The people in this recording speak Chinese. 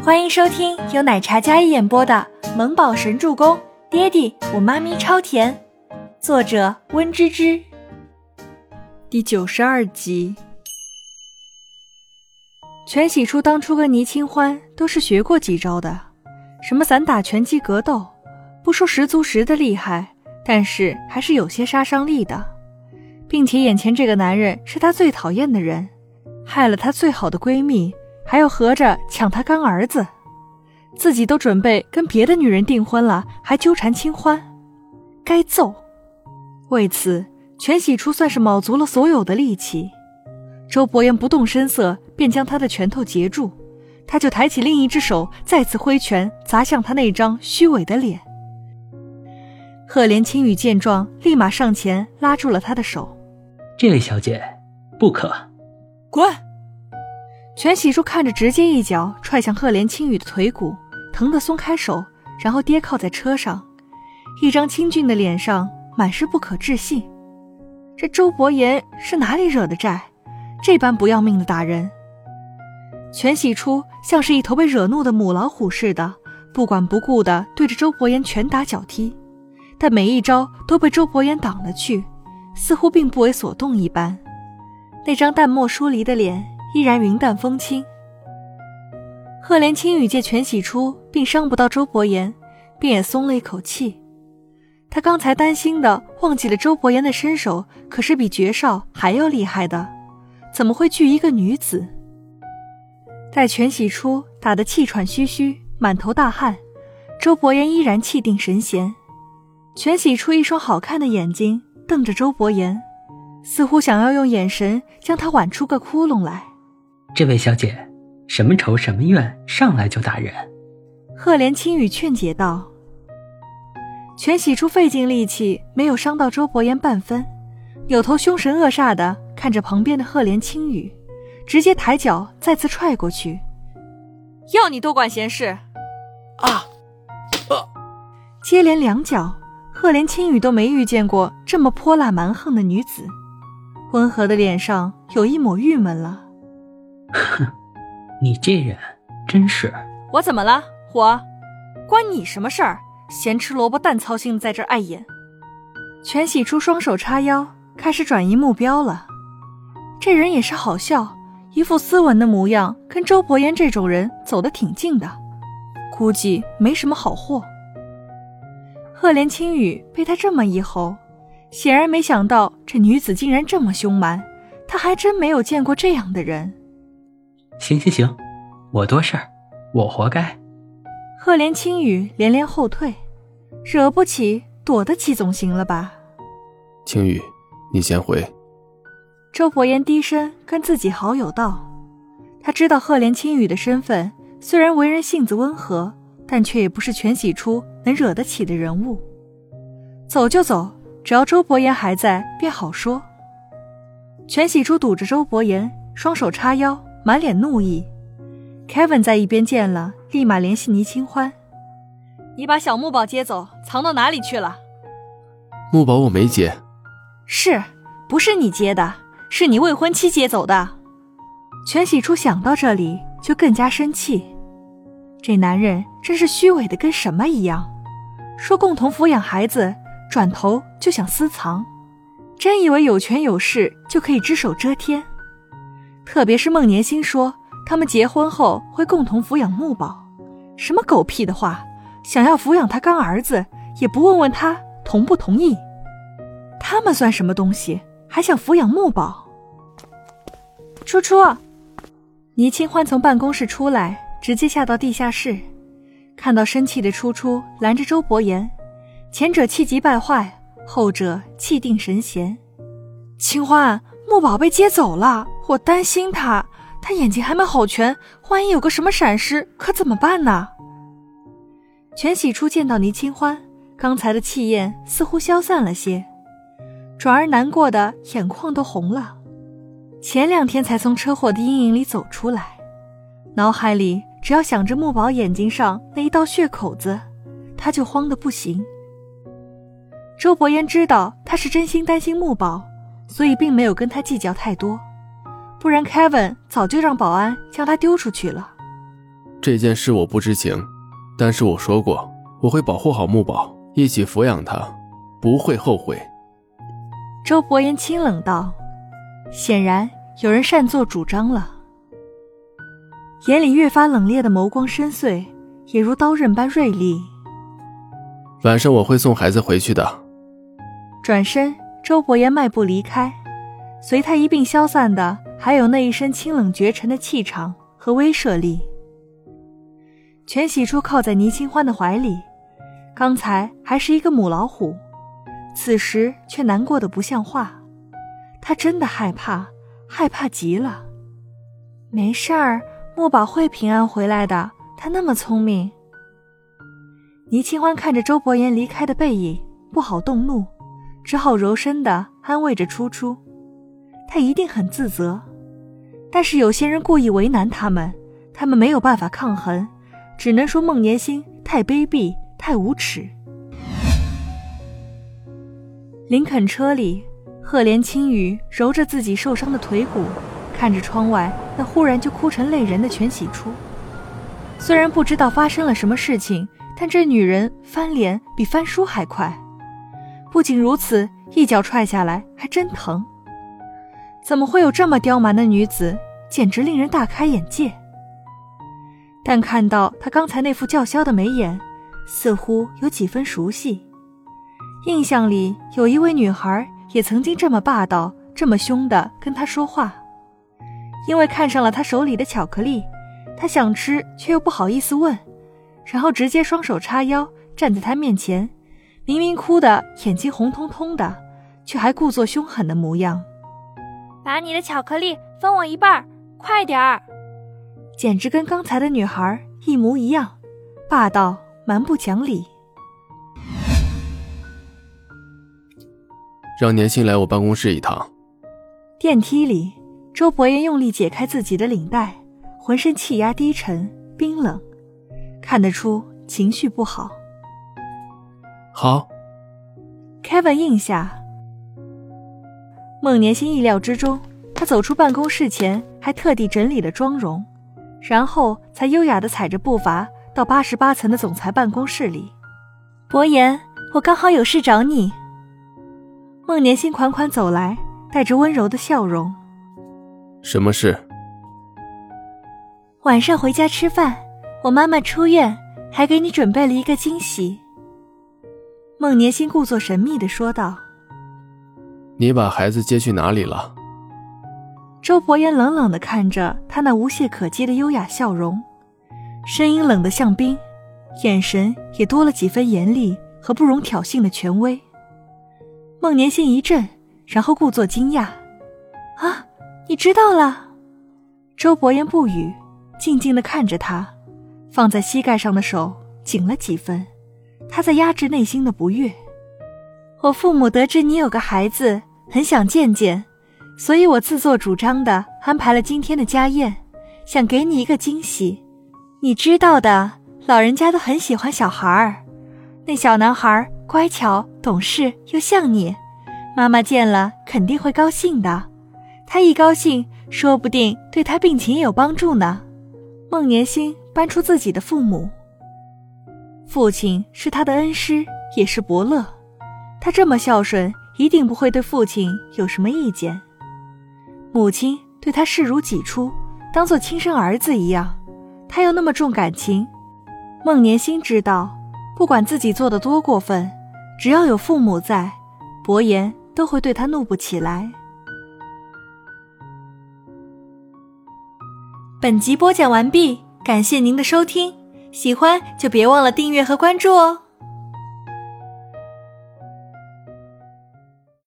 欢迎收听由奶茶嘉一演播的《萌宝神助攻》，爹地我妈咪超甜，作者温芝芝。第九十二集。全喜初当初跟倪清欢都是学过几招的，什么散打、拳击、格斗，不说十足十的厉害，但是还是有些杀伤力的，并且眼前这个男人是她最讨厌的人，害了她最好的闺蜜。还要合着抢他干儿子，自己都准备跟别的女人订婚了，还纠缠清欢，该揍！为此，全喜初算是卯足了所有的力气。周伯言不动声色，便将他的拳头截住，他就抬起另一只手，再次挥拳砸向他那张虚伪的脸。赫连青羽见状，立马上前拉住了他的手：“这位小姐，不可，滚！”全喜初看着，直接一脚踹向赫连青羽的腿骨，疼得松开手，然后跌靠在车上，一张清俊的脸上满是不可置信。这周伯言是哪里惹的债，这般不要命的打人？全喜初像是一头被惹怒的母老虎似的，不管不顾的对着周伯言拳打脚踢，但每一招都被周伯言挡了去，似乎并不为所动一般。那张淡漠疏离的脸。依然云淡风轻。赫连青羽见全喜初并伤不到周伯言，便也松了一口气。他刚才担心的忘记了周伯言的身手可是比绝少还要厉害的，怎么会惧一个女子？待全喜初打得气喘吁吁、满头大汗，周伯言依然气定神闲。全喜初一双好看的眼睛瞪着周伯言，似乎想要用眼神将他剜出个窟窿来。这位小姐，什么仇什么怨，上来就打人？赫连青羽劝解道。全喜出费尽力气，没有伤到周伯言半分，扭头凶神恶煞的看着旁边的赫连青羽，直接抬脚再次踹过去。要你多管闲事！啊！接连两脚，赫连青雨都没遇见过这么泼辣蛮横的女子，温和的脸上有一抹郁闷了。哼，你这人真是……我怎么了？我关你什么事儿？咸吃萝卜淡操心，在这碍眼。全喜初双手叉腰，开始转移目标了。这人也是好笑，一副斯文的模样，跟周伯言这种人走得挺近的，估计没什么好货。赫连青羽被他这么一吼，显然没想到这女子竟然这么凶蛮，他还真没有见过这样的人。行行行，我多事儿，我活该。赫连青羽连连后退，惹不起躲得起总行了吧？青羽，你先回。周伯言低声跟自己好友道：“他知道赫连青羽的身份，虽然为人性子温和，但却也不是全喜初能惹得起的人物。走就走，只要周伯言还在，便好说。”全喜初堵着周伯言，双手叉腰。满脸怒意，Kevin 在一边见了，立马联系倪清欢：“你把小木宝接走，藏到哪里去了？”木宝我没接，是不是你接的？是你未婚妻接走的。全喜初想到这里就更加生气，这男人真是虚伪的跟什么一样，说共同抚养孩子，转头就想私藏，真以为有权有势就可以只手遮天？特别是孟年星说他们结婚后会共同抚养木宝，什么狗屁的话！想要抚养他干儿子，也不问问他同不同意。他们算什么东西，还想抚养木宝？初初，倪清欢从办公室出来，直接下到地下室，看到生气的初初拦着周伯言，前者气急败坏，后者气定神闲。清欢。木宝被接走了，我担心他，他眼睛还没好全，万一有个什么闪失，可怎么办呢？全喜初见到倪清欢，刚才的气焰似乎消散了些，转而难过的眼眶都红了。前两天才从车祸的阴影里走出来，脑海里只要想着木宝眼睛上那一道血口子，他就慌得不行。周伯言知道他是真心担心木宝。所以并没有跟他计较太多，不然 Kevin 早就让保安将他丢出去了。这件事我不知情，但是我说过我会保护好木宝，一起抚养他，不会后悔。周伯言清冷道：“显然有人擅作主张了。”眼里越发冷冽的眸光深邃，也如刀刃般锐利。晚上我会送孩子回去的。转身，周伯言迈步离开，随他一并消散的还有那一身清冷绝尘的气场和威慑力。全喜初靠在倪清欢的怀里，刚才还是一个母老虎，此时却难过的不像话。他真的害怕，害怕极了。没事儿。木宝会平安回来的，他那么聪明。倪清欢看着周伯言离开的背影，不好动怒，只好柔声的安慰着初初。他一定很自责，但是有些人故意为难他们，他们没有办法抗衡，只能说孟年星太卑鄙，太无耻。林肯车里，赫连青雨揉着自己受伤的腿骨。看着窗外那忽然就哭成泪人的全喜初，虽然不知道发生了什么事情，但这女人翻脸比翻书还快。不仅如此，一脚踹下来还真疼。怎么会有这么刁蛮的女子？简直令人大开眼界。但看到她刚才那副叫嚣的眉眼，似乎有几分熟悉。印象里有一位女孩也曾经这么霸道、这么凶的跟她说话。因为看上了他手里的巧克力，他想吃却又不好意思问，然后直接双手叉腰站在他面前，明明哭的眼睛红彤彤的，却还故作凶狠的模样。把你的巧克力分我一半，快点儿！简直跟刚才的女孩一模一样，霸道蛮不讲理。让年薪来我办公室一趟。电梯里。周伯言用力解开自己的领带，浑身气压低沉、冰冷，看得出情绪不好。好，Kevin 应下。孟年心意料之中，他走出办公室前还特地整理了妆容，然后才优雅的踩着步伐到八十八层的总裁办公室里。伯言，我刚好有事找你。孟年心款款走来，带着温柔的笑容。什么事？晚上回家吃饭，我妈妈出院，还给你准备了一个惊喜。孟年心故作神秘的说道：“你把孩子接去哪里了？”周伯言冷冷的看着他那无懈可击的优雅笑容，声音冷得像冰，眼神也多了几分严厉和不容挑衅的权威。孟年心一震，然后故作惊讶：“啊！”你知道了，周伯言不语，静静的看着他，放在膝盖上的手紧了几分，他在压制内心的不悦。我父母得知你有个孩子，很想见见，所以我自作主张的安排了今天的家宴，想给你一个惊喜。你知道的，老人家都很喜欢小孩儿，那小男孩乖巧懂事又像你，妈妈见了肯定会高兴的。他一高兴，说不定对他病情也有帮助呢。孟年星搬出自己的父母，父亲是他的恩师，也是伯乐。他这么孝顺，一定不会对父亲有什么意见。母亲对他视如己出，当做亲生儿子一样。他又那么重感情，孟年心知道，不管自己做的多过分，只要有父母在，伯言都会对他怒不起来。本集播讲完毕，感谢您的收听，喜欢就别忘了订阅和关注哦。